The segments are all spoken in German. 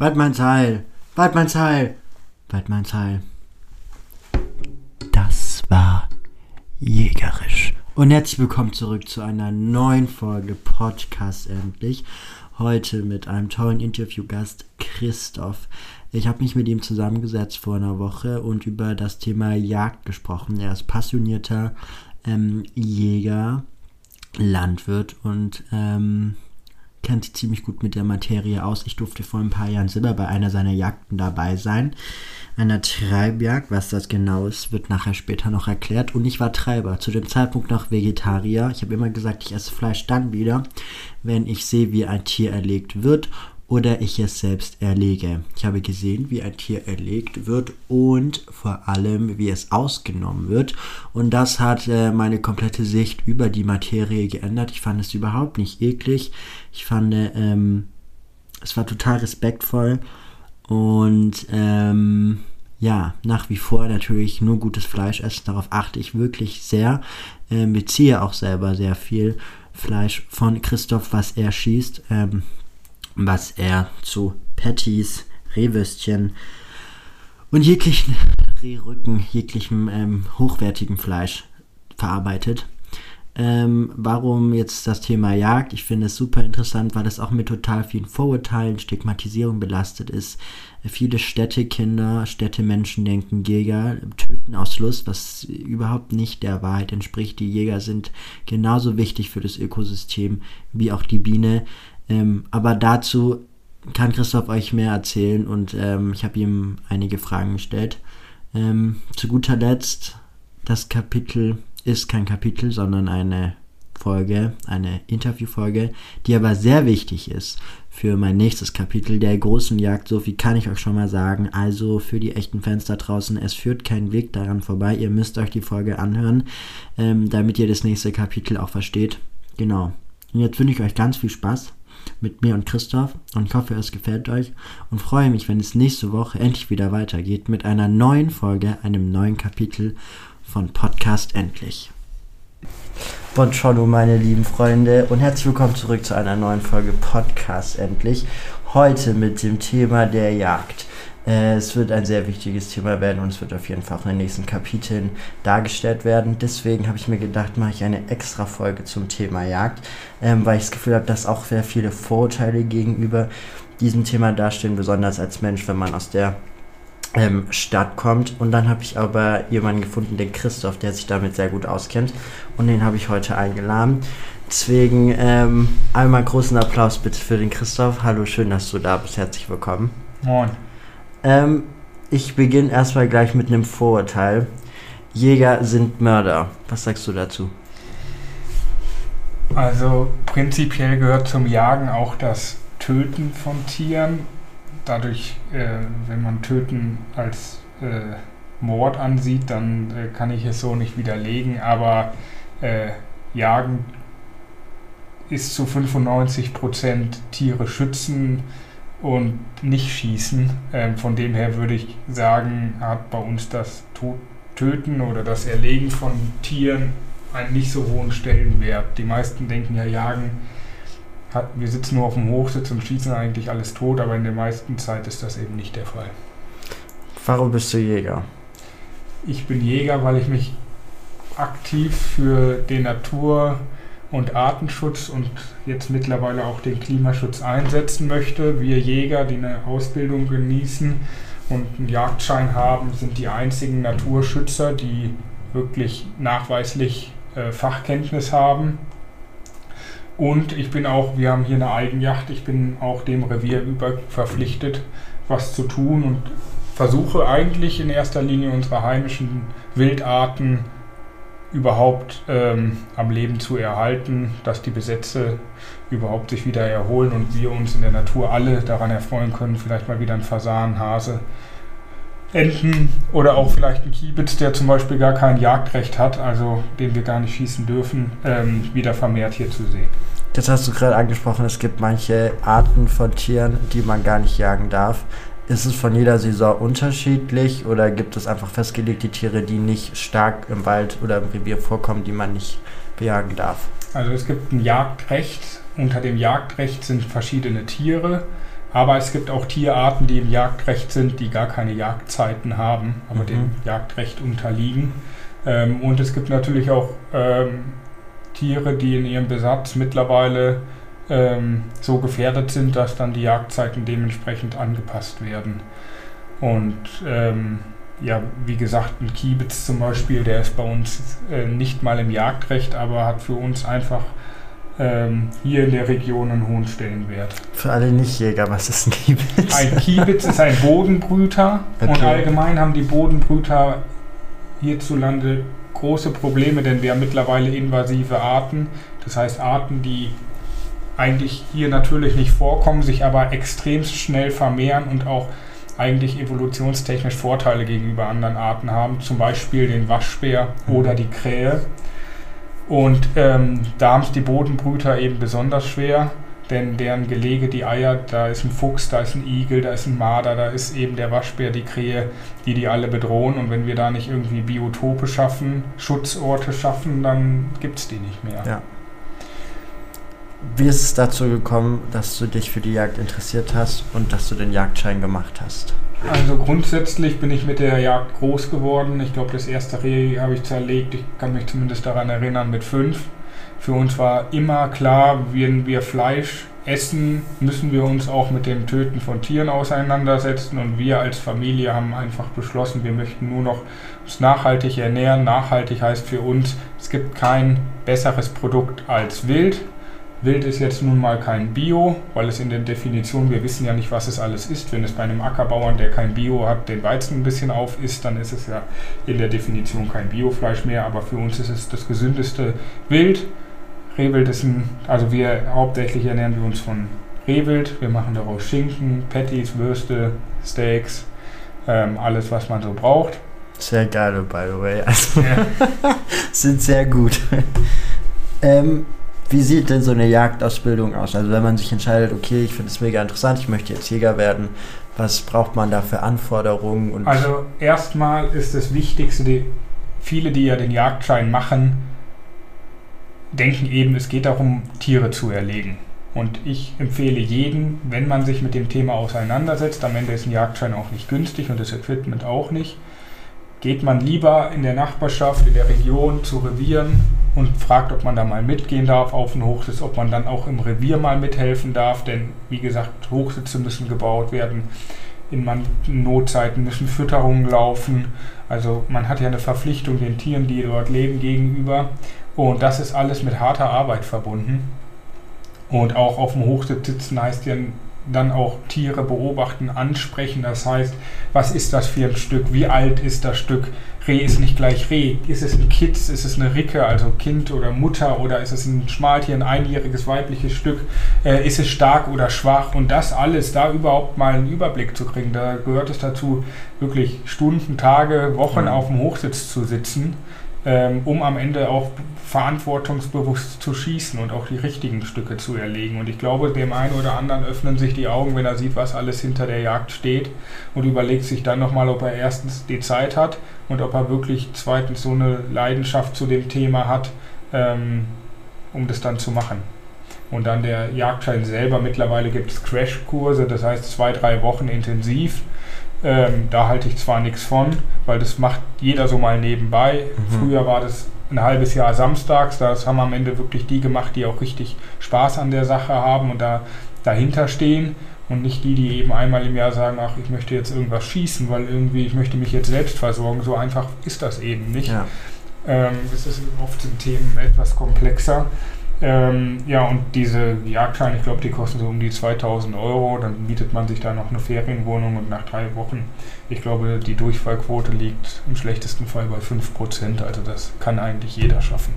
Waldmannsheil, Waldmannsheil, Waldmannsheil. Das war jägerisch. Und herzlich willkommen zurück zu einer neuen Folge Podcast endlich. Heute mit einem tollen Interviewgast Christoph. Ich habe mich mit ihm zusammengesetzt vor einer Woche und über das Thema Jagd gesprochen. Er ist passionierter ähm, Jäger, Landwirt und ähm, kennt sich ziemlich gut mit der Materie aus. Ich durfte vor ein paar Jahren selber bei einer seiner Jagden dabei sein. Einer Treibjagd, was das genau ist, wird nachher später noch erklärt. Und ich war Treiber, zu dem Zeitpunkt noch Vegetarier. Ich habe immer gesagt, ich esse Fleisch dann wieder, wenn ich sehe, wie ein Tier erlegt wird oder ich es selbst erlege. Ich habe gesehen, wie ein Tier erlegt wird und vor allem, wie es ausgenommen wird. Und das hat äh, meine komplette Sicht über die Materie geändert. Ich fand es überhaupt nicht eklig. Ich fand, ähm, es war total respektvoll und ähm, ja, nach wie vor natürlich nur gutes Fleisch essen. Darauf achte ich wirklich sehr. Ähm, beziehe auch selber sehr viel Fleisch von Christoph, was er schießt. Ähm, was er zu Patties, Rehwürstchen und jeglichen Rehrücken, jeglichem ähm, hochwertigen Fleisch verarbeitet. Ähm, warum jetzt das Thema Jagd? Ich finde es super interessant, weil es auch mit total vielen Vorurteilen, Stigmatisierung belastet ist. Viele Städtekinder, Städtemenschen denken, Jäger töten aus Lust, was überhaupt nicht der Wahrheit entspricht. Die Jäger sind genauso wichtig für das Ökosystem wie auch die Biene. Ähm, aber dazu kann Christoph euch mehr erzählen und ähm, ich habe ihm einige Fragen gestellt. Ähm, zu guter Letzt, das Kapitel ist kein Kapitel, sondern eine Folge, eine Interviewfolge, die aber sehr wichtig ist für mein nächstes Kapitel der großen Jagd. So viel kann ich euch schon mal sagen. Also für die echten Fans da draußen, es führt kein Weg daran vorbei. Ihr müsst euch die Folge anhören, ähm, damit ihr das nächste Kapitel auch versteht. Genau. Und jetzt wünsche ich euch ganz viel Spaß mit mir und Christoph und hoffe, es gefällt euch und freue mich, wenn es nächste Woche endlich wieder weitergeht mit einer neuen Folge, einem neuen Kapitel von Podcast Endlich. Buongiorno, meine lieben Freunde und herzlich willkommen zurück zu einer neuen Folge Podcast Endlich. Heute mit dem Thema der Jagd. Äh, es wird ein sehr wichtiges Thema werden und es wird auf jeden Fall auch in den nächsten Kapiteln dargestellt werden. Deswegen habe ich mir gedacht, mache ich eine extra Folge zum Thema Jagd, ähm, weil ich das Gefühl habe, dass auch sehr viele Vorurteile gegenüber diesem Thema dastehen, besonders als Mensch, wenn man aus der ähm, Stadt kommt. Und dann habe ich aber jemanden gefunden, den Christoph, der sich damit sehr gut auskennt. Und den habe ich heute eingeladen. Deswegen ähm, einmal großen Applaus bitte für den Christoph. Hallo, schön, dass du da bist. Herzlich willkommen. Moin. Ähm, ich beginne erstmal gleich mit einem Vorurteil. Jäger sind Mörder. Was sagst du dazu? Also prinzipiell gehört zum Jagen auch das Töten von Tieren. Dadurch, äh, wenn man Töten als äh, Mord ansieht, dann äh, kann ich es so nicht widerlegen. Aber äh, Jagen ist zu 95% Tiere schützen und nicht schießen. Ähm, von dem her würde ich sagen, hat bei uns das Töten oder das Erlegen von Tieren einen nicht so hohen Stellenwert. Die meisten denken ja, Jagen, hat, wir sitzen nur auf dem Hochsitz und schießen eigentlich alles tot, aber in der meisten Zeit ist das eben nicht der Fall. Warum bist du Jäger? Ich bin Jäger, weil ich mich aktiv für den Natur- und Artenschutz und jetzt mittlerweile auch den Klimaschutz einsetzen möchte. Wir Jäger, die eine Ausbildung genießen und einen Jagdschein haben, sind die einzigen Naturschützer, die wirklich nachweislich äh, Fachkenntnis haben. Und ich bin auch, wir haben hier eine Eigenjacht, ich bin auch dem Revier über verpflichtet, was zu tun und versuche eigentlich in erster Linie unsere heimischen Wildarten überhaupt ähm, am Leben zu erhalten, dass die Besätze überhaupt sich wieder erholen und wir uns in der Natur alle daran erfreuen können, vielleicht mal wieder ein Fasan, Hase, Enten oder auch vielleicht ein Kiebitz, der zum Beispiel gar kein Jagdrecht hat, also den wir gar nicht schießen dürfen, ähm, wieder vermehrt hier zu sehen. Das hast du gerade angesprochen, es gibt manche Arten von Tieren, die man gar nicht jagen darf. Ist es von jeder Saison unterschiedlich oder gibt es einfach festgelegte Tiere, die nicht stark im Wald oder im Revier vorkommen, die man nicht bejagen darf? Also es gibt ein Jagdrecht. Unter dem Jagdrecht sind verschiedene Tiere Aber es gibt auch Tierarten, die im Jagdrecht sind, die gar keine Jagdzeiten haben, aber Mhm. dem Jagdrecht unterliegen. Ähm, und es gibt natürlich auch ähm, Tiere, die in ihrem Besatz mittlerweile ähm, so gefährdet sind, dass dann die Jagdzeiten dementsprechend angepasst werden. Und ähm, ja, wie gesagt, ein Kiebitz zum Beispiel, der ist bei uns äh, nicht mal im Jagdrecht, aber hat für uns einfach ähm, hier in der Region einen hohen Stellenwert. Für alle Nichtjäger, was ist ein Kiebitz? Ein Kiebitz ist ein Bodenbrüter und Okay. allgemein haben die Bodenbrüter hierzulande große Probleme, denn wir haben mittlerweile invasive Arten. Das heißt Arten, die eigentlich hier natürlich nicht vorkommen, sich aber extrem schnell vermehren und auch eigentlich evolutionstechnisch Vorteile gegenüber anderen Arten haben, zum Beispiel den Waschbär Mhm. oder die Krähe. Und ähm, da haben es die Bodenbrüter eben besonders schwer, denn deren Gelege, die Eier, da ist ein Fuchs, da ist ein Igel, da ist ein Marder, da ist eben der Waschbär, die Krähe, die die alle bedrohen. Und wenn wir da nicht irgendwie Biotope schaffen, Schutzorte schaffen, dann gibt es die nicht mehr. Ja. Wie ist es dazu gekommen, dass du dich für die Jagd interessiert hast und dass du den Jagdschein gemacht hast? Also grundsätzlich bin ich mit der Jagd groß geworden. Ich glaube, das erste Reh habe ich zerlegt. Ich kann mich zumindest daran erinnern mit fünf. Für uns war immer klar, wenn wir Fleisch essen, müssen wir uns auch mit dem Töten von Tieren auseinandersetzen. Und wir als Familie haben einfach beschlossen, wir möchten nur noch uns nachhaltig ernähren. Nachhaltig heißt für uns, es gibt kein besseres Produkt als Wild. Wild ist jetzt nun mal kein Bio, weil es in der Definition, wir wissen ja nicht, was es alles ist. Wenn es bei einem Ackerbauern, der kein Bio hat, den Weizen ein bisschen auf isst, dann ist es ja in der Definition kein Biofleisch mehr. Aber für uns ist es das gesündeste Wild. Rehwild ist ein, also wir hauptsächlich ernähren wir uns von Rehwild. Wir machen daraus Schinken, Patties, Würste, Steaks, ähm, alles, was man so braucht. Sehr geil, by the way. Also, Ja. sind sehr gut. ähm, wie sieht denn so eine Jagdausbildung aus? Also wenn man sich entscheidet, okay, ich finde es mega interessant, ich möchte jetzt Jäger werden, was braucht man da für Anforderungen? Also erstmal ist das Wichtigste, die, viele, die ja den Jagdschein machen, denken eben, es geht darum, Tiere zu erlegen. Und ich empfehle jeden, wenn man sich mit dem Thema auseinandersetzt, am Ende ist ein Jagdschein auch nicht günstig und das Equipment auch nicht, geht man lieber in der Nachbarschaft, in der Region zu Revieren und fragt, ob man da mal mitgehen darf auf den Hochsitz, ob man dann auch im Revier mal mithelfen darf, denn wie gesagt, Hochsitze müssen gebaut werden, in manchen Notzeiten müssen Fütterungen laufen, also man hat ja eine Verpflichtung den Tieren, die dort leben, gegenüber. Und das ist alles mit harter Arbeit verbunden. Und auch auf dem Hochsitz sitzen heißt ja dann auch Tiere beobachten, ansprechen. Das heißt, was ist das für ein Stück? Wie alt ist das Stück? Reh ist nicht gleich Reh. Ist es ein Kitz? Ist es eine Ricke, also Kind oder Mutter? Oder ist es ein Schmaltier, ein einjähriges weibliches Stück? Äh, ist es stark oder schwach? Und das alles, da überhaupt mal einen Überblick zu kriegen, da gehört es dazu, wirklich Stunden, Tage, Wochen Mhm. auf dem Hochsitz zu sitzen, ähm, um am Ende auch verantwortungsbewusst zu schießen und auch die richtigen Stücke zu erlegen. Und ich glaube, dem einen oder anderen öffnen sich die Augen, wenn er sieht, was alles hinter der Jagd steht und überlegt sich dann nochmal, ob er erstens die Zeit hat und ob er wirklich zweitens so eine Leidenschaft zu dem Thema hat, ähm, um das dann zu machen. Und dann der Jagdschein selber, mittlerweile gibt es Crashkurse, das heißt zwei, drei Wochen intensiv. Ähm, da halte ich zwar nichts von, weil das macht jeder so mal nebenbei. Mhm. Früher war das ein halbes Jahr samstags, das haben am Ende wirklich die gemacht, die auch richtig Spaß an der Sache haben und da dahinter stehen und nicht die, die eben einmal im Jahr sagen, ach, ich möchte jetzt irgendwas schießen, weil irgendwie ich möchte mich jetzt selbst versorgen. So einfach ist das eben nicht. ja. Ähm, es ist oft sind Themen etwas komplexer. Ähm, ja, und diese Jagdscheine, ich glaube, die kosten so um die 2000 Euro. Dann bietet man sich da noch eine Ferienwohnung und nach drei Wochen, ich glaube, die Durchfallquote liegt im schlechtesten Fall bei 5%. Also das kann eigentlich jeder schaffen.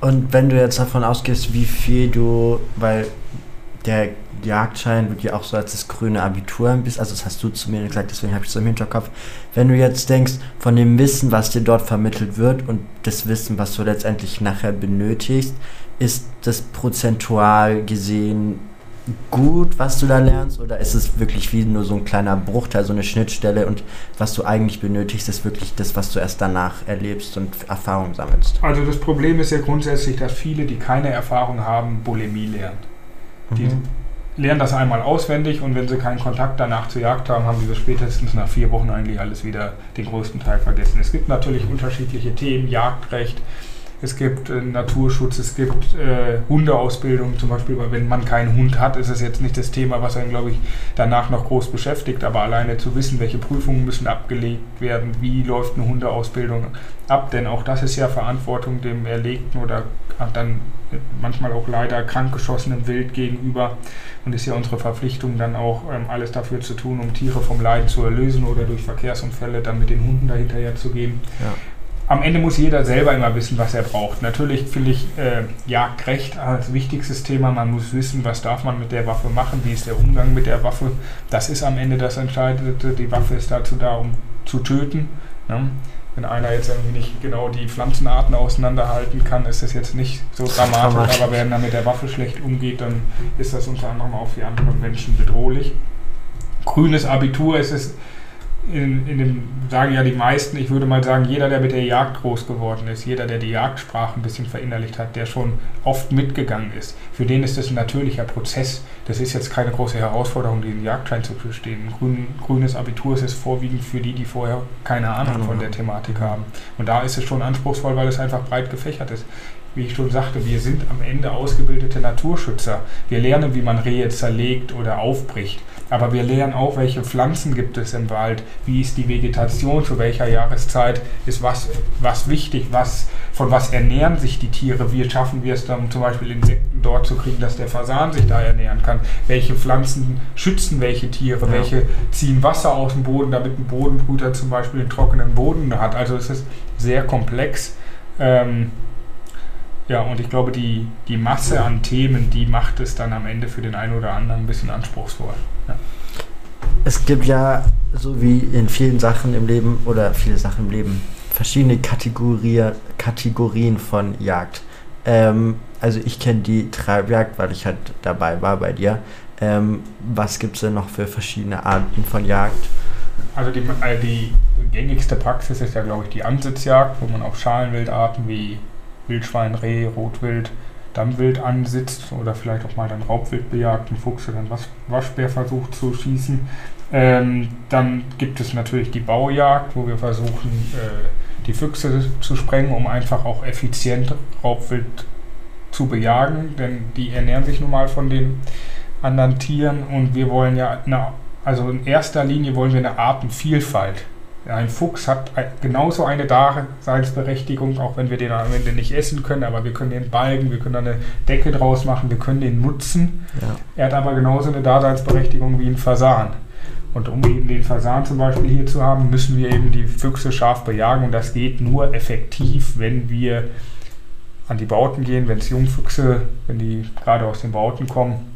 Und wenn du jetzt davon ausgehst, wie viel du, weil der Jagdschein wird ja auch so als das grüne Abitur ein bisschen, also das hast du zu mir gesagt, deswegen habe ich es im Hinterkopf. Wenn du jetzt denkst, von dem Wissen, was dir dort vermittelt wird und das Wissen, was du letztendlich nachher benötigst, ist das prozentual gesehen gut, was du da lernst, oder ist es wirklich wie nur so ein kleiner Bruchteil, so eine Schnittstelle und was du eigentlich benötigst, ist wirklich das, was du erst danach erlebst und Erfahrung sammelst? Also das Problem ist ja grundsätzlich, dass viele, die keine Erfahrung haben, Bulimie lernen. Die Mhm. lernen das einmal auswendig und wenn sie keinen Kontakt danach zur Jagd haben, haben sie das spätestens nach vier Wochen eigentlich alles wieder den größten Teil vergessen. Es gibt natürlich unterschiedliche Themen, Jagdrecht, es gibt äh, Naturschutz, es gibt äh, Hundeausbildung. Zum Beispiel, weil wenn man keinen Hund hat, ist es jetzt nicht das Thema, was einen, glaube ich, danach noch groß beschäftigt, aber alleine zu wissen, welche Prüfungen müssen abgelegt werden, wie läuft eine Hundeausbildung ab, denn auch das ist ja Verantwortung dem erlegten oder dann manchmal auch leider krankgeschossenem Wild gegenüber. Und ist ja unsere Verpflichtung dann auch ähm, alles dafür zu tun, um Tiere vom Leiden zu erlösen oder durch Verkehrsunfälle dann mit den Hunden dahinterher zu gehen. Ja am Ende muss jeder selber immer wissen, was er braucht. Natürlich finde ich äh, Jagdrecht als wichtigstes Thema. Man muss wissen, was darf man mit der Waffe machen, wie ist der Umgang mit der Waffe. Das ist am Ende das Entscheidende. Die Waffe ist dazu da, um zu töten. Ne? Wenn einer jetzt irgendwie nicht genau die Pflanzenarten auseinanderhalten kann, ist das jetzt nicht so dramatisch. Aber wenn er mit der Waffe schlecht umgeht, dann ist das unter anderem auch für andere Menschen bedrohlich. Grünes Abitur ist es in, in dem, sagen ja die meisten, ich würde mal sagen, jeder, der mit der Jagd groß geworden ist, jeder, der die Jagdsprache ein bisschen verinnerlicht hat, der schon oft mitgegangen ist, für den ist das ein natürlicher Prozess. Das ist jetzt keine große Herausforderung, diesen Jagdschein zu bestehen. Ein grün, grünes Abitur ist es vorwiegend für die, die vorher keine Ahnung von der Thematik haben. Und da ist es schon anspruchsvoll, weil es einfach breit gefächert ist wie ich schon sagte, wir sind am Ende ausgebildete Naturschützer. Wir lernen, wie man Rehe zerlegt oder aufbricht. Aber wir lernen auch, welche Pflanzen gibt es im Wald, wie ist die Vegetation, zu welcher Jahreszeit ist was, was wichtig, was, von was ernähren sich die Tiere, wie schaffen wir es dann zum Beispiel Insekten dort zu kriegen, dass der Fasan sich da ernähren kann, welche Pflanzen schützen welche Tiere, ja. welche ziehen Wasser aus dem Boden, damit ein Bodenbrüter zum Beispiel einen trockenen Boden hat. Also es ist sehr komplex. Ähm, ja, und ich glaube, die, die Masse an Themen, die macht es dann am Ende für den einen oder anderen ein bisschen anspruchsvoll. Ja. Es gibt ja, so wie in vielen Sachen im Leben oder viele Sachen im Leben, verschiedene Kategorie, Kategorien von Jagd. Ähm, also ich kenne die Treibjagd, weil ich halt dabei war bei dir. Ähm, was gibt es denn noch für verschiedene Arten von Jagd? Also die, äh, die gängigste Praxis ist ja, glaube ich, die Ansitzjagd, wo man auf Schalenwildarten wie Wildschwein, Reh, Rotwild, Dammwild ansitzt oder vielleicht auch mal dann Raubwild bejagt, einen Fuchs oder einen Waschbär versucht zu schießen. Ähm, dann gibt es natürlich die Baujagd, wo wir versuchen, äh, die Füchse zu sprengen, um einfach auch effizient Raubwild zu bejagen, denn die ernähren sich nun mal von den anderen Tieren und wir wollen ja, eine, also in erster Linie wollen wir eine Artenvielfalt ein Fuchs hat genauso eine Daseinsberechtigung, auch wenn wir den am Ende nicht essen können, aber wir können den balgen, wir können da eine Decke draus machen, wir können den nutzen. Ja. Er hat aber genauso eine Daseinsberechtigung wie ein Fasan. Und um eben den Fasan zum Beispiel hier zu haben, müssen wir eben die Füchse scharf bejagen und das geht nur effektiv, wenn wir an die Bauten gehen, wenn es Jungfüchse, wenn die gerade aus den Bauten kommen,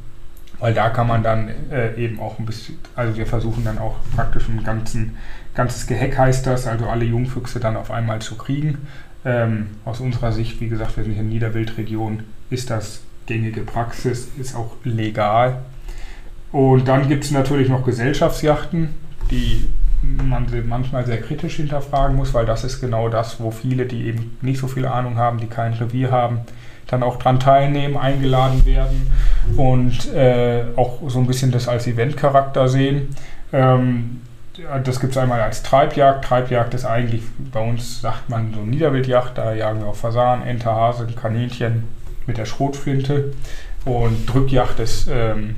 weil da kann man dann äh, eben auch ein bisschen, also wir versuchen dann auch praktisch einen ganzen ganzes Geheck heißt das, also alle Jungfüchse dann auf einmal zu kriegen. Ähm, aus unserer Sicht, wie gesagt, wir sind hier in Niederwildregion, ist das gängige Praxis, ist auch legal. Und dann gibt es natürlich noch Gesellschaftsjachten, die man manchmal sehr kritisch hinterfragen muss, weil das ist genau das, wo viele, die eben nicht so viel Ahnung haben, die kein Revier haben, dann auch dran teilnehmen, eingeladen werden und äh, auch so ein bisschen das als Eventcharakter sehen. Ähm, das gibt es einmal als Treibjagd. Treibjagd ist eigentlich, bei uns sagt man so Niederwildjagd, da jagen wir auf Fasan, Ente, Hase, Kaninchen mit der Schrotflinte. Und Drückjagd ist, ähm,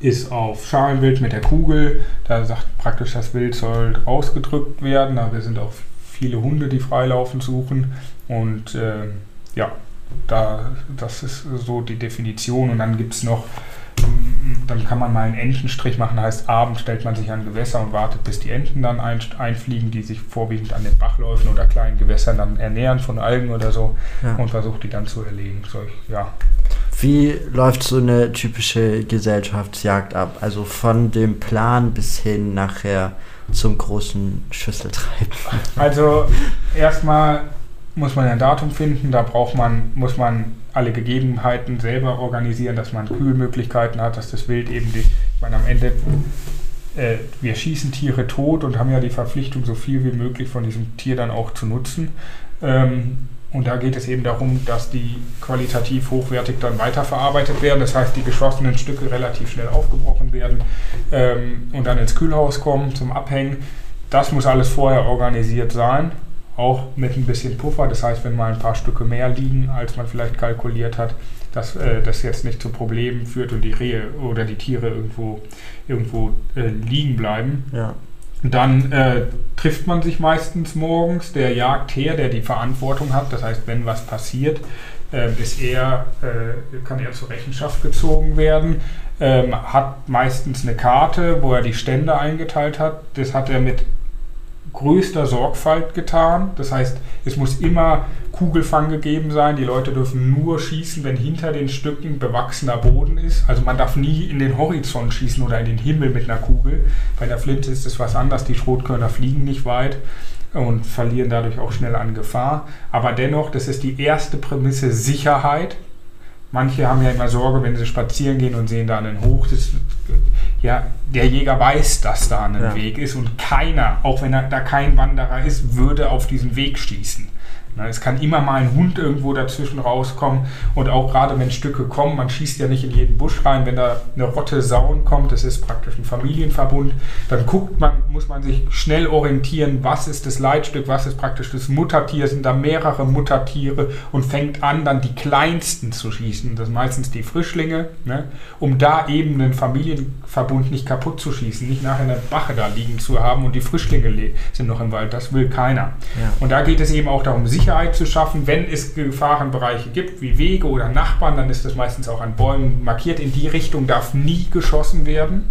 ist auf Schalenwild mit der Kugel. Da sagt praktisch, das Wild soll rausgedrückt werden. Aber wir sind auch viele Hunde, die freilaufen suchen. Und äh, ja, da, das ist so die Definition. Und dann gibt es noch dann kann man mal einen Entenstrich machen, heißt abends stellt man sich an Gewässer und wartet, bis die Enten dann ein, einfliegen, die sich vorwiegend an den Bachläufen oder kleinen Gewässern dann ernähren von Algen oder so ja. und versucht die dann zu erlegen. Solch, ja. Wie läuft so eine typische Gesellschaftsjagd ab? Also von dem Plan bis hin nachher zum großen Schüsseltreiben. Also erstmal muss man ein Datum finden, da braucht man, muss man alle Gegebenheiten selber organisieren, dass man Kühlmöglichkeiten hat, dass das Wild eben die, ich meine, am Ende, äh, wir schießen Tiere tot und haben ja die Verpflichtung, so viel wie möglich von diesem Tier dann auch zu nutzen. Ähm, Und da geht es eben darum, dass die qualitativ hochwertig dann weiterverarbeitet werden. Das heißt, die geschossenen Stücke relativ schnell aufgebrochen werden ähm, und dann ins Kühlhaus kommen zum Abhängen. Das muss alles vorher organisiert sein, auch mit ein bisschen Puffer. Das heißt, wenn mal ein paar Stücke mehr liegen, als man vielleicht kalkuliert hat, dass äh, das jetzt nicht zu Problemen führt und die Rehe oder die Tiere irgendwo, irgendwo äh, liegen bleiben. Ja. Dann äh, trifft man sich meistens morgens. Der Jagdherr, der die Verantwortung hat, das heißt, wenn was passiert, äh, ist er, äh, kann er zur Rechenschaft gezogen werden. Ähm, hat meistens eine Karte, wo er die Stände eingeteilt hat. Das hat er mit größter Sorgfalt getan. Das heißt, es muss immer Kugelfang gegeben sein. Die Leute dürfen nur schießen, wenn hinter den Stücken bewachsener Boden ist. Also man darf nie in den Horizont schießen oder in den Himmel mit einer Kugel. Bei der Flinte ist es was anderes. Die Schrotkörner fliegen nicht weit und verlieren dadurch auch schnell an Gefahr. Aber dennoch, das ist die erste Prämisse Sicherheit. Manche haben ja immer Sorge, wenn sie spazieren gehen und sehen da einen Hoch. Das, ja, der Jäger weiß, dass da ein ja. Weg ist und keiner, auch wenn er da kein Wanderer ist, würde auf diesen Weg schießen. Es kann immer mal ein Hund irgendwo dazwischen rauskommen und auch gerade wenn Stücke kommen, man schießt ja nicht in jeden Busch rein, wenn da eine Rotte Sauen kommt, das ist praktisch ein Familienverbund, dann guckt man, muss man sich schnell orientieren, was ist das Leitstück, was ist praktisch das Muttertier, sind da mehrere Muttertiere und fängt an, dann die kleinsten zu schießen, das sind meistens die Frischlinge, ne, um da eben einen Familienverbund nicht kaputt zu schießen, nicht nachher eine Bache da liegen zu haben und die Frischlinge sind noch im Wald, das will keiner. Ja. Und da geht es eben auch darum, sich Sicherheit zu schaffen. Wenn es Gefahrenbereiche gibt, wie Wege oder Nachbarn, dann ist das meistens auch an Bäumen markiert. In die Richtung darf nie geschossen werden.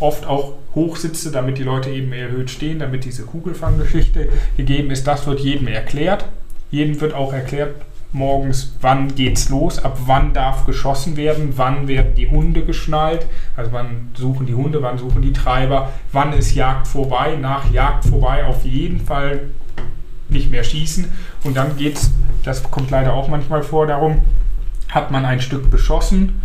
Oft auch Hochsitze, damit die Leute eben erhöht stehen, damit diese Kugelfanggeschichte gegeben ist. Das wird jedem erklärt. Jedem wird auch erklärt, morgens, wann geht's los, ab wann darf geschossen werden, wann werden die Hunde geschnallt, also wann suchen die Hunde, wann suchen die Treiber, wann ist Jagd vorbei, nach Jagd vorbei auf jeden Fall nicht mehr schießen. Und dann geht es, das kommt leider auch manchmal vor, darum, hat man ein Stück beschossen.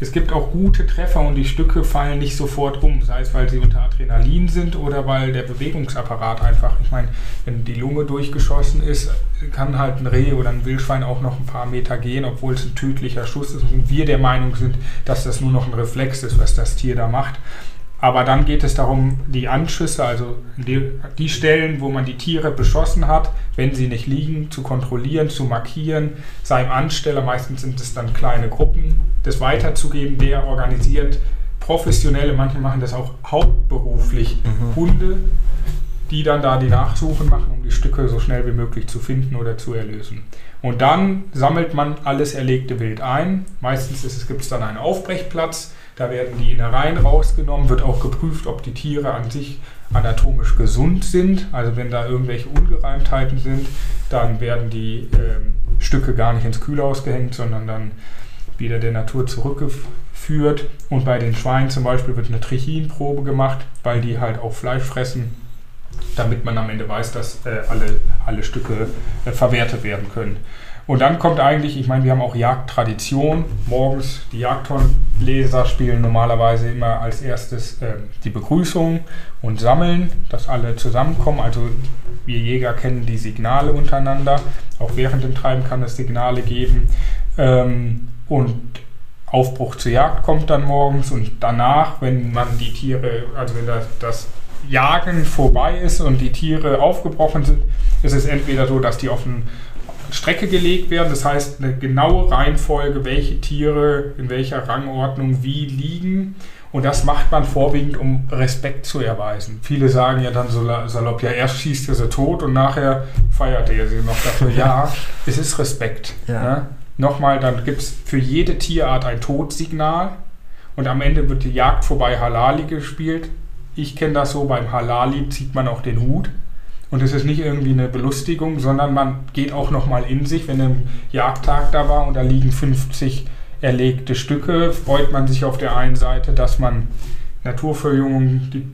Es gibt auch gute Treffer und die Stücke fallen nicht sofort um, sei es weil sie unter Adrenalin sind oder weil der Bewegungsapparat einfach, ich meine, wenn die Lunge durchgeschossen ist, kann halt ein Reh oder ein Wildschwein auch noch ein paar Meter gehen, obwohl es ein tödlicher Schuss ist und wir der Meinung sind, dass das nur noch ein Reflex ist, was das Tier da macht. Aber dann geht es darum, die Anschüsse, also die, die, Stellen, wo man die Tiere beschossen hat, wenn sie nicht liegen, zu kontrollieren, zu markieren, seinem Ansteller, meistens sind es dann kleine Gruppen, das weiterzugeben, der organisiert professionelle, manche machen das auch hauptberuflich, mhm. Hunde, die dann da die Nachsuchen machen, um die Stücke so schnell wie möglich zu finden oder zu erlösen. Und dann sammelt man alles erlegte Wild ein. Meistens gibt es dann einen Aufbrechplatz da werden die Innereien rausgenommen, wird auch geprüft, ob die Tiere an sich anatomisch gesund sind. Also wenn da irgendwelche Ungereimtheiten sind, dann werden die ähm, Stücke gar nicht ins Kühlhaus gehängt, sondern dann wieder der Natur zurückgeführt. Und bei den Schweinen zum Beispiel wird eine Trichinprobe gemacht, weil die halt auch Fleisch fressen, damit man am Ende weiß, dass äh, alle, alle Stücke äh, verwertet werden können. Und dann kommt eigentlich, ich meine, wir haben auch Jagdtradition. Morgens die Jagdhornleser spielen normalerweise immer als erstes äh, die Begrüßung und sammeln, dass alle zusammenkommen. Also wir Jäger kennen die Signale untereinander. Auch während dem Treiben kann es Signale geben. Ähm, und Aufbruch zur Jagd kommt dann morgens und danach, wenn man die Tiere, also wenn das, das Jagen vorbei ist und die Tiere aufgebrochen sind, ist es entweder so, dass die auf einen Strecke gelegt werden. Das heißt, eine genaue Reihenfolge, welche Tiere in welcher Rangordnung wie liegen. Und das macht man vorwiegend, um Respekt zu erweisen. Viele sagen ja dann salopp, ja, erst schießt er sie tot und nachher feiert er sie noch dafür. Ja, es ist Respekt. Ja. Ne? Nochmal, dann gibt es für jede Tierart ein Todsignal und am Ende wird die Jagd vorbei Halali gespielt. Ich kenne das so, beim Halali zieht man auch den Hut. Und es ist nicht irgendwie eine Belustigung, sondern man geht auch nochmal in sich, wenn ein Jagdtag da war und da liegen 50 erlegte Stücke, freut man sich auf der einen Seite, dass man Naturverjüngung, die,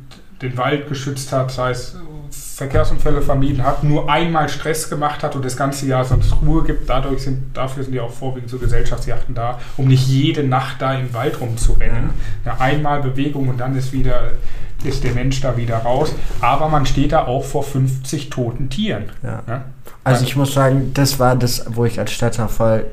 den Wald geschützt hat, sei es Verkehrsunfälle vermieden hat, nur einmal Stress gemacht hat und das ganze Jahr sonst Ruhe gibt. Dadurch sind, dafür sind ja auch vorwiegend so Gesellschaftsjachten da, um nicht jede Nacht da im Wald rumzurennen. Eine einmal Bewegung und dann ist wieder ist der Mensch da wieder raus. Aber man steht da auch vor 50 toten Tieren. Ja. Ja? Also ich muss sagen, das war das, wo ich als Städter voll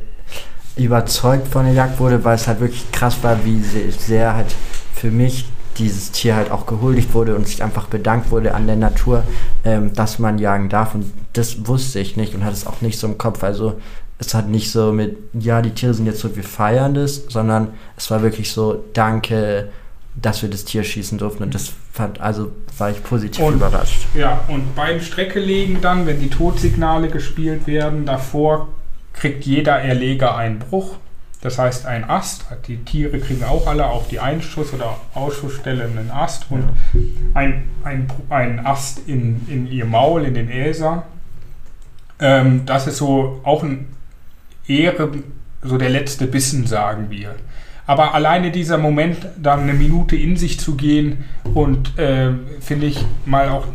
überzeugt von der Jagd wurde, weil es halt wirklich krass war, wie sehr halt für mich dieses Tier halt auch gehuldigt wurde und sich einfach bedankt wurde an der Natur, ähm, dass man jagen darf. Und das wusste ich nicht und hatte es auch nicht so im Kopf. Also es hat nicht so mit, ja, die Tiere sind jetzt so, wir feiern das, sondern es war wirklich so, danke, dass wir das Tier schießen durften. Und das fand, also war ich positiv und, überrascht. Ja, und beim Streckelegen dann, wenn die Todsignale gespielt werden, davor kriegt jeder Erleger einen Bruch. Das heißt, ein Ast, die Tiere kriegen auch alle auf die Einschuss- oder Ausschussstelle einen Ast und ein, ein, ein Ast in, in ihr Maul, in den Äser. Ähm, das ist so auch ein Ehre, so der letzte Bissen, sagen wir. Aber alleine dieser Moment, dann eine Minute in sich zu gehen und äh, finde ich mal auch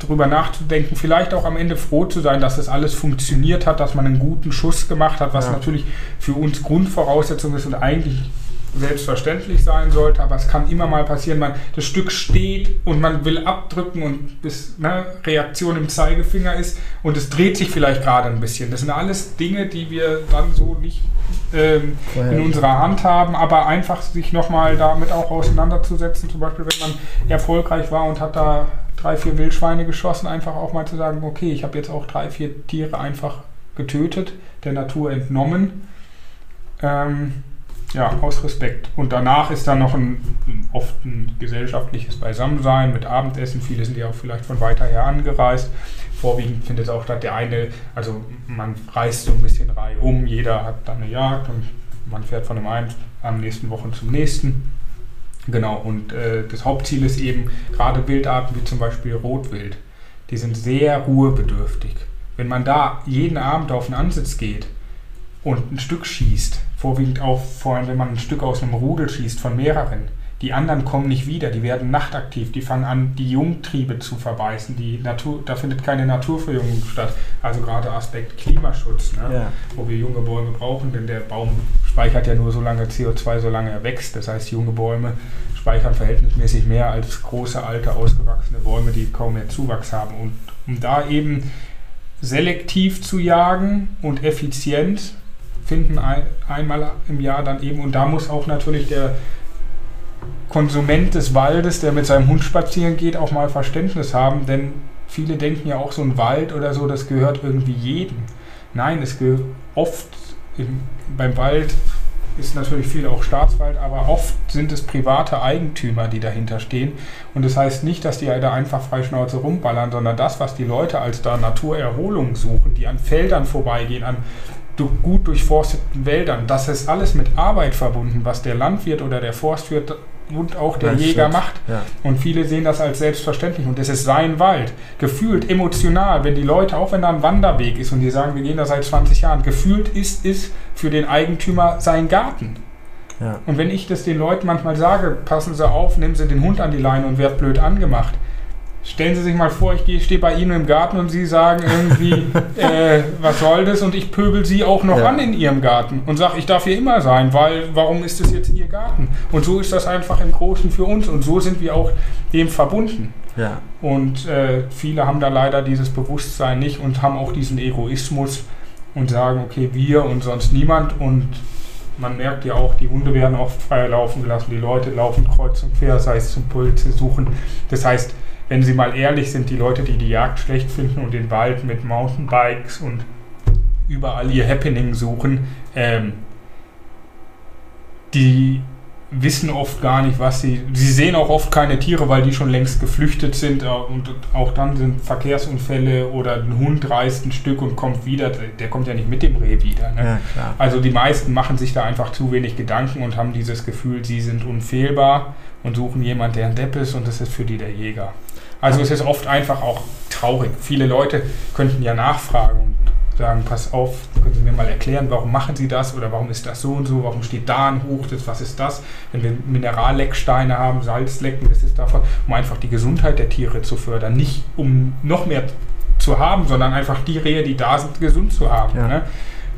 darüber nachzudenken, vielleicht auch am Ende froh zu sein, dass das alles funktioniert hat, dass man einen guten Schuss gemacht hat, was ja. natürlich für uns Grundvoraussetzung ist und eigentlich selbstverständlich sein sollte, aber es kann immer mal passieren, man, das Stück steht und man will abdrücken und bis ne, Reaktion im Zeigefinger ist und es dreht sich vielleicht gerade ein bisschen. Das sind alles Dinge, die wir dann so nicht ähm, in unserer Hand haben, aber einfach sich nochmal damit auch auseinanderzusetzen, zum Beispiel wenn man erfolgreich war und hat da drei, vier Wildschweine geschossen, einfach auch mal zu sagen, okay, ich habe jetzt auch drei, vier Tiere einfach getötet, der Natur entnommen. Ähm, ja, aus Respekt. Und danach ist dann noch ein, oft ein gesellschaftliches Beisammensein mit Abendessen. Viele sind ja auch vielleicht von weiter her angereist. Vorwiegend findet es auch statt, der eine, also man reist so ein bisschen Reihe um, jeder hat dann eine Jagd und man fährt von dem einen am nächsten Wochen zum nächsten. Genau, und äh, das Hauptziel ist eben gerade Wildarten wie zum Beispiel Rotwild. Die sind sehr ruhebedürftig. Wenn man da jeden Abend auf den Ansitz geht und ein Stück schießt, vorwiegend auch vor allem, wenn man ein Stück aus einem Rudel schießt von mehreren. Die anderen kommen nicht wieder, die werden nachtaktiv, die fangen an, die Jungtriebe zu verbeißen. Die Natur, da findet keine Naturverjüngung statt. Also gerade Aspekt Klimaschutz, ne? ja. wo wir junge Bäume brauchen, denn der Baum speichert ja nur so lange CO2, solange er wächst. Das heißt, junge Bäume speichern verhältnismäßig mehr als große, alte, ausgewachsene Bäume, die kaum mehr Zuwachs haben. Und um da eben selektiv zu jagen und effizient finden ein, einmal im Jahr dann eben. Und da muss auch natürlich der Konsument des Waldes, der mit seinem Hund spazieren geht, auch mal Verständnis haben, denn viele denken ja auch, so ein Wald oder so, das gehört irgendwie jedem. Nein, es gehört oft im, beim Wald ist natürlich viel auch Staatswald, aber oft sind es private Eigentümer, die dahinter stehen. Und das heißt nicht, dass die da einfach freischnauze rumballern, sondern das, was die Leute als da Naturerholung suchen, die an Feldern vorbeigehen, an gut durchforsteten Wäldern. Das ist alles mit Arbeit verbunden, was der Landwirt oder der Forstwirt und auch der das Jäger stimmt. macht. Ja. Und viele sehen das als selbstverständlich. Und es ist sein Wald. Gefühlt, emotional, wenn die Leute, auch wenn da ein Wanderweg ist und die sagen, wir gehen da seit 20 Jahren, gefühlt ist es für den Eigentümer sein Garten. Ja. Und wenn ich das den Leuten manchmal sage, passen Sie auf, nehmen Sie den Hund an die Leine und wird blöd angemacht, Stellen Sie sich mal vor, ich stehe bei Ihnen im Garten und Sie sagen irgendwie, äh, was soll das? Und ich pöbel Sie auch noch ja. an in Ihrem Garten und sage, ich darf hier immer sein, weil warum ist das jetzt Ihr Garten? Und so ist das einfach im Großen für uns und so sind wir auch dem verbunden. Ja. Und äh, viele haben da leider dieses Bewusstsein nicht und haben auch diesen Egoismus und sagen, okay, wir und sonst niemand und man merkt ja auch, die Hunde werden oft frei laufen gelassen, die Leute laufen kreuz und quer, sei es zum Puls suchen. Das heißt, wenn sie mal ehrlich sind, die Leute, die die Jagd schlecht finden und den Wald mit Mountainbikes und überall ihr Happening suchen, ähm, die wissen oft gar nicht, was sie. Sie sehen auch oft keine Tiere, weil die schon längst geflüchtet sind. Äh, und auch dann sind Verkehrsunfälle oder ein Hund reißt ein Stück und kommt wieder. Der kommt ja nicht mit dem Reh wieder. Ne? Ja, also die meisten machen sich da einfach zu wenig Gedanken und haben dieses Gefühl, sie sind unfehlbar und suchen jemanden, der ein Depp ist und das ist für die der Jäger. Also es ist oft einfach auch traurig. Viele Leute könnten ja nachfragen und sagen, pass auf, können Sie mir mal erklären, warum machen Sie das oder warum ist das so und so, warum steht da ein Hoch, das, was ist das? Wenn wir Minerallecksteine haben, Salzlecken, das ist davon, um einfach die Gesundheit der Tiere zu fördern, nicht um noch mehr zu haben, sondern einfach die Rehe, die da sind, gesund zu haben. Ja. Ne?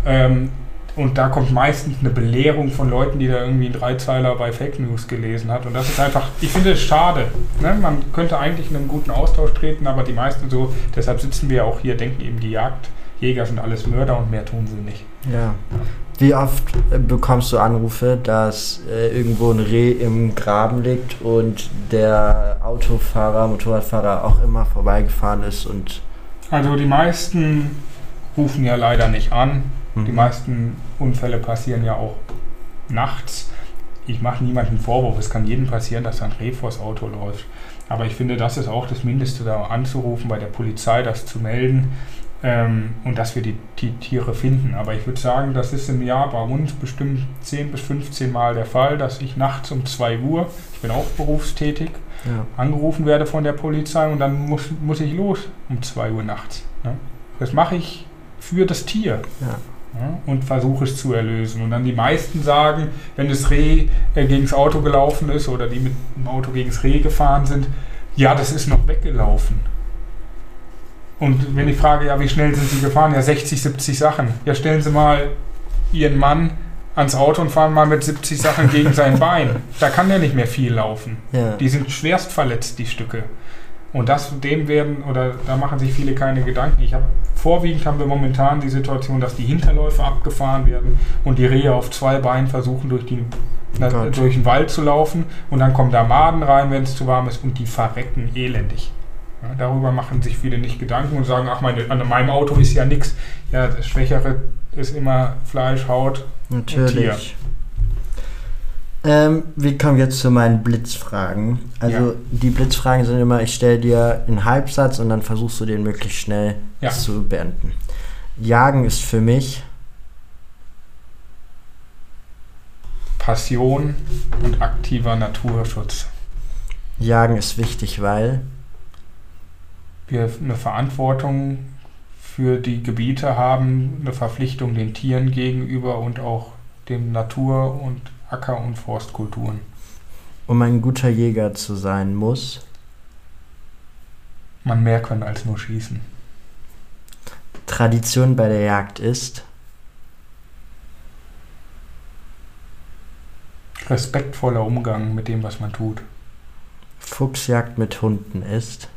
Ähm, Und da kommt meistens eine Belehrung von Leuten, die da irgendwie einen Dreizeiler bei Fake News gelesen hat. Und das ist einfach, ich finde es schade. Ne? Man könnte eigentlich in einen guten Austausch treten, aber die meisten so, deshalb sitzen wir auch hier, denken eben, die Jagdjäger sind alles Mörder und mehr tun sie nicht. Ja. Wie oft bekommst du Anrufe, dass äh, irgendwo ein Reh im Graben liegt und der Autofahrer, Motorradfahrer auch immer vorbeigefahren ist und. Also die meisten rufen ja leider nicht an. Mhm. Die meisten Unfälle passieren ja auch nachts. Ich mache niemanden Vorwurf, es kann jedem passieren, dass ein Reh vors Auto läuft. Aber ich finde, das ist auch das Mindeste, da anzurufen, bei der Polizei das zu melden ähm, und dass wir die, die, Tiere finden. Aber ich würde sagen, das ist im Jahr bei uns bestimmt 10 bis 15 Mal der Fall, dass ich nachts um 2 Uhr, ich bin auch berufstätig, ja. angerufen werde von der Polizei und dann muss, muss ich los um 2 Uhr nachts. Ne? Das mache ich für das Tier. Ja. Und versuche es zu erlösen. Und dann die meisten sagen, wenn das Reh äh, gegen das Auto gelaufen ist oder die mit dem Auto gegen das Reh gefahren sind, ja, das ist noch weggelaufen. Und wenn ich frage, ja, wie schnell sind Sie gefahren? Ja, 60, 70 Sachen. Ja, stellen Sie mal Ihren Mann ans Auto und fahren mal mit 70 Sachen gegen sein Bein. Da kann der nicht mehr viel laufen. Ja. Die sind schwerst verletzt, die Stücke. Und das, dem werden, oder da machen sich viele keine Gedanken. Ich habe vorwiegend haben wir momentan die Situation, dass die Hinterläufe abgefahren werden und die Rehe auf zwei Beinen versuchen, durch, die, na, durch den Wald zu laufen. Und dann kommen da Maden rein, wenn es zu warm ist, und die verrecken elendig. Ja, darüber machen sich viele nicht Gedanken und sagen, ach, meine, an meinem Auto ist ja nichts. Ja, das Schwächere ist immer Fleisch, Haut Natürlich. und Tier. Ähm, wir kommen jetzt zu meinen Blitzfragen. Also ja. die Blitzfragen sind immer, ich stelle dir einen Halbsatz und dann versuchst du den möglichst schnell ja. zu beenden. Jagen ist für mich Passion und aktiver Naturschutz. Jagen ist wichtig, weil wir eine Verantwortung für die Gebiete haben, eine Verpflichtung den Tieren gegenüber und auch den Natur- und Acker- und Forstkulturen. Um ein guter Jäger zu sein, muss man mehr können als nur schießen. Tradition bei der Jagd ist respektvoller Umgang mit dem, was man tut. Fuchsjagd mit Hunden ist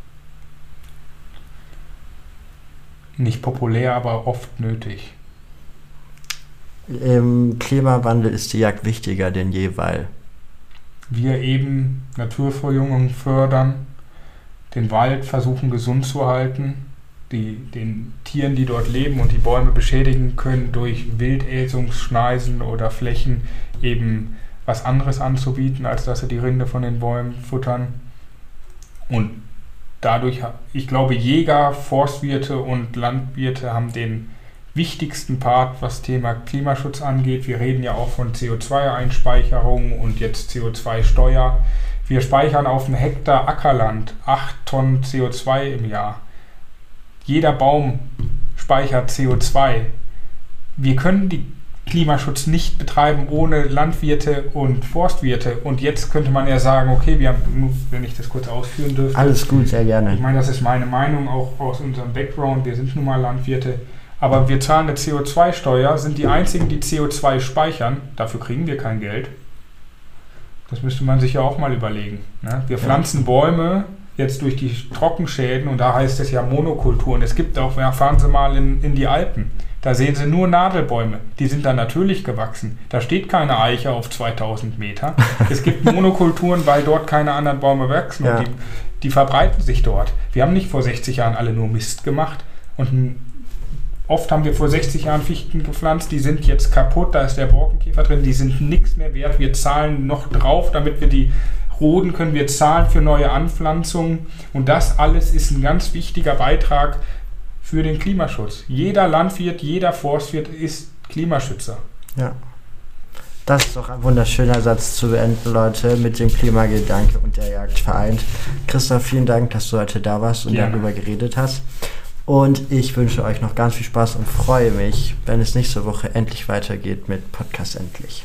Nicht populär, aber oft nötig. Im Klimawandel ist die Jagd wichtiger denn je, weil wir eben Naturverjüngung fördern, den Wald versuchen gesund zu halten, die, den Tieren, die dort leben und die Bäume beschädigen können, durch Wildäsungsschneisen oder Flächen eben was anderes anzubieten, als dass sie die Rinde von den Bäumen futtern. Und dadurch, ich glaube, Jäger, Forstwirte und Landwirte haben den wichtigsten Part, was Thema Klimaschutz angeht. Wir reden ja auch von CO2-Einspeicherung und jetzt CO2-Steuer. Wir speichern auf einem Hektar Ackerland 8 Tonnen CO2 im Jahr. Jeder Baum speichert CO2. Wir können die Klimaschutz nicht betreiben ohne Landwirte und Forstwirte. Und jetzt könnte man ja sagen, okay, wir haben, wenn ich das kurz ausführen dürfte. Alles gut, sehr gerne. Ich meine, das ist meine Meinung, auch aus unserem Background. Wir sind nun mal Landwirte. Aber wir zahlen eine CO2-Steuer, sind die einzigen, die CO2 speichern. Dafür kriegen wir kein Geld. Das müsste man sich ja auch mal überlegen. Ne? Wir pflanzen Bäume jetzt durch die Trockenschäden und da heißt es ja Monokulturen. Es gibt auch, ja, fahren Sie mal in, in die Alpen. Da sehen Sie nur Nadelbäume. Die sind dann natürlich gewachsen. Da steht keine Eiche auf 2000 Meter. Es gibt Monokulturen, weil dort keine anderen Bäume wachsen. Ja. Und die, die verbreiten sich dort. Wir haben nicht vor 60 Jahren alle nur Mist gemacht. Und oft haben wir vor 60 Jahren Fichten gepflanzt. Die sind jetzt kaputt. Da ist der Borkenkäfer drin. Die sind nichts mehr wert. Wir zahlen noch drauf, damit wir die roden können. Wir zahlen für neue Anpflanzungen. Und das alles ist ein ganz wichtiger Beitrag für den Klimaschutz. Jeder Landwirt, jeder Forstwirt ist Klimaschützer. Ja. Das ist doch ein wunderschöner Satz zu beenden, Leute, mit dem Klimagedanke und der Jagd vereint. Christoph, vielen Dank, dass du heute da warst und Gerne. darüber geredet hast. Und ich wünsche euch noch ganz viel Spaß und freue mich, wenn es nächste Woche endlich weitergeht mit Podcast Endlich.